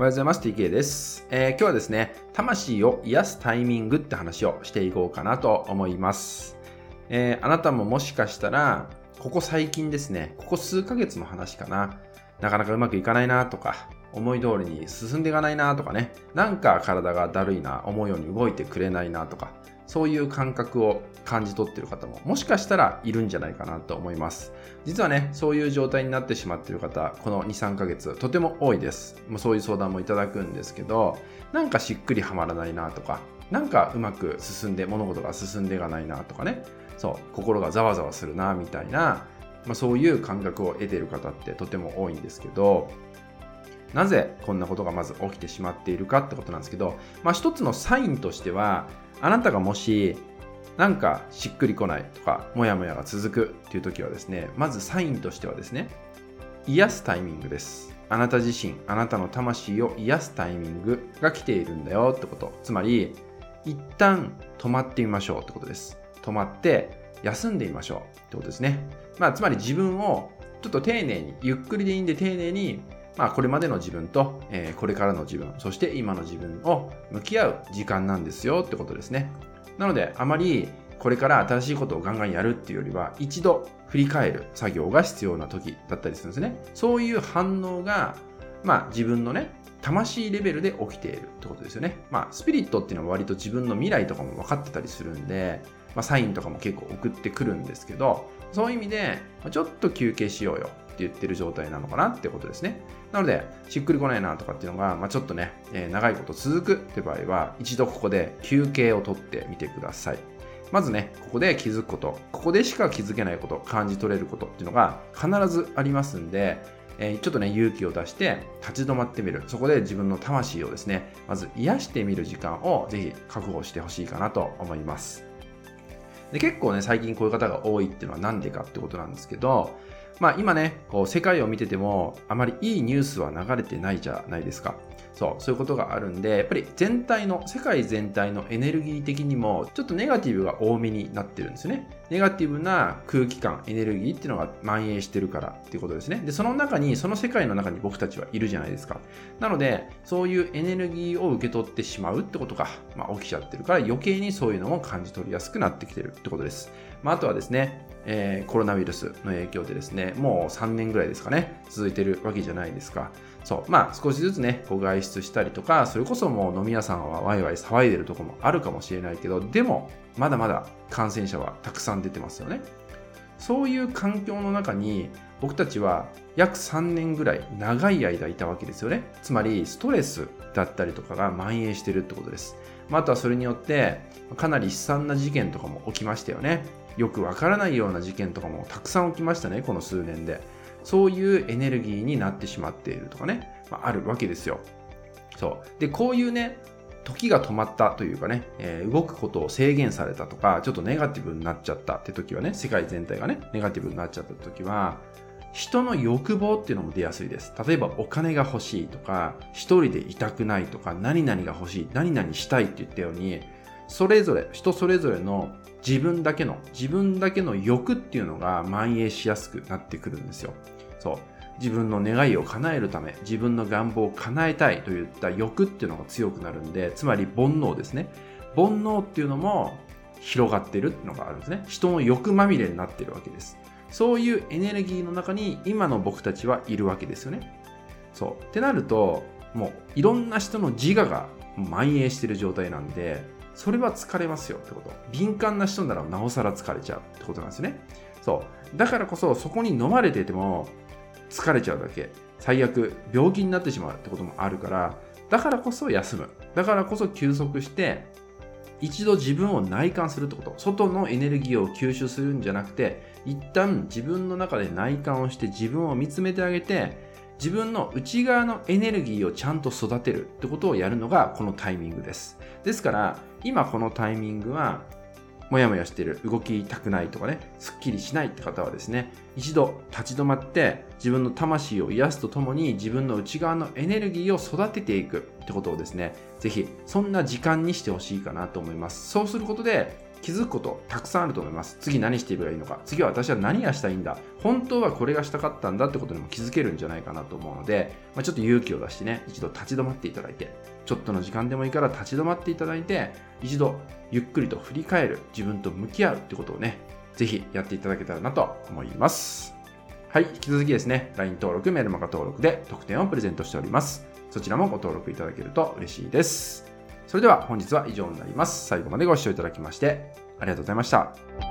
おはようございます。TK です、えー、今日はですね、魂を癒すタイミングって話をしていこうかなと思います。えー、あなたももしかしたら、ここ最近ですね、ここ数ヶ月の話かな、なかなかうまくいかないなとか、思い通りに進んでいかないなとかね、なんか体がだるいな、思うように動いてくれないなとか、そういう感覚を感じ取っている方ももしかしたらいるんじゃないかなと思います。実はね、そういう状態になってしまっている方、この2、3ヶ月とても多いです。そういう相談もいただくんですけど、なんかしっくりはまらないなとか、なんかうまく進んで、物事が進んでいかないなとかね、そう、心がざわざわするなみたいな、まあ、そういう感覚を得ている方ってとても多いんですけど、なぜこんなことがまず起きてしまっているかってことなんですけど、まあ、一つのサインとしてはあなたがもしなんかしっくりこないとかモヤモヤが続くっていう時はですねまずサインとしてはですね癒すタイミングです。あなた自身あなたの魂を癒すタイミングが来ているんだよってこと。つまり一旦止まってみましょうってことです。止まって休んでみましょうってことですね。まあつまり自分をちょっと丁寧にゆっくりでいいんで丁寧にまあ、これまでの自分と、えー、これからの自分、そして今の自分を向き合う時間なんですよってことですね。なので、あまりこれから新しいことをガンガンやるっていうよりは、一度振り返る作業が必要な時だったりするんですね。そういう反応が、まあ自分のね、魂レベルで起きているってことですよね。まあ、スピリットっていうのは割と自分の未来とかも分かってたりするんで、まあ、サインとかも結構送ってくるんですけど、そういう意味で、ちょっと休憩しようよ言ってる状態なのかなってことですね。なので、しっくりこないなとかっていうのが、まあ、ちょっとね、えー、長いこと続くって場合は、一度ここで休憩をとってみてください。まずね、ここで気づくこと、ここでしか気づけないこと、感じ取れることっていうのが必ずありますんで、え、ちょっとね、勇気を出して立ち止まってみる。そこで自分の魂をですね、まず癒してみる時間をぜひ確保してほしいかなと思います。で結構ね、最近こういう方が多いっていうのは何でかってことなんですけど、まあ今ね、こう世界を見ててもあまりいいニュースは流れてないじゃないですか。そう、そういうことがあるんで、やっぱり全体の、世界全体のエネルギー的にも、ちょっとネガティブが多めになってるんですよね。ネガティブな空気感、エネルギーっていうのが蔓延してるからっていうことですね。で、その中に、その世界の中に僕たちはいるじゃないですか。なので、そういうエネルギーを受け取ってしまうってことが、まあ、起きちゃってるから余計にそういうのも感じ取りやすくなってきてるってことです。まあ、あとはですね、えー、コロナウイルスの影響でですね、もう3年ぐらいですかね、続いてるわけじゃないですか。そう。まあ、少しずつね、こう外出したりとか、それこそもう飲み屋さんはワイワイ騒いでるとこもあるかもしれないけど、でも、まだまだ感染者はたくさん出てますよね。そういう環境の中に、僕たちは約3年ぐらい長い間いたわけですよね。つまり、ストレスだったりとかが蔓延してるってことです。まあ、とはそれによって、かなり悲惨な事件とかも起きましたよね。よくわからないような事件とかもたくさん起きましたね、この数年で。そういうエネルギーになってしまっているとかね、まあ、あるわけですよ。そう。で、こういうね、時が止まったというかね、えー、動くことを制限されたとか、ちょっとネガティブになっちゃったって時はね、世界全体がね、ネガティブになっちゃった時は、人の欲望っていうのも出やすいです。例えばお金が欲しいとか、一人でいたくないとか、何々が欲しい、何々したいって言ったように、それぞれ、人それぞれの自分だけの、自分だけの欲っていうのが蔓延しやすくなってくるんですよ。そう。自分の願いを叶えるため、自分の願望を叶えたいといった欲っていうのが強くなるんで、つまり煩悩ですね。煩悩っていうのも広がってるっていうのがあるんですね。人の欲まみれになってるわけです。そういうエネルギーの中に今の僕たちはいるわけですよね。そう。ってなると、もういろんな人の自我が蔓延してる状態なんで、それは疲れますよってこと。敏感な人ならなおさら疲れちゃうってことなんですね。そう。だからこそそこに飲まれてても疲れちゃうだけ。最悪病気になってしまうってこともあるから、だからこそ休む。だからこそ休息して、一度自分を内観するってこと。外のエネルギーを吸収するんじゃなくて、一旦自分の中で内観をして自分を見つめてあげて、自分の内側のエネルギーをちゃんと育てるってことをやるのがこのタイミングです。ですから、今このタイミングは、もやもやしてる、動きたくないとかね、すっきりしないって方はですね、一度立ち止まって自分の魂を癒すとともに自分の内側のエネルギーを育てていくってことをですね、ぜひそんな時間にしてほしいかなと思います。そうすることで気づくことたくさんあると思います。次何していけばいいのか。次は私は何がしたいんだ。本当はこれがしたかったんだってことにも気づけるんじゃないかなと思うので、まあ、ちょっと勇気を出してね、一度立ち止まっていただいて、ちょっとの時間でもいいから立ち止まっていただいて、一度ゆっくりと振り返る、自分と向き合うってことをね、ぜひやっていただけたらなと思います。はい、引き続きですね、LINE 登録、メルマガ登録で特典をプレゼントしております。そちらもご登録いただけると嬉しいです。それでは本日は以上になります。最後までご視聴いただきましてありがとうございました。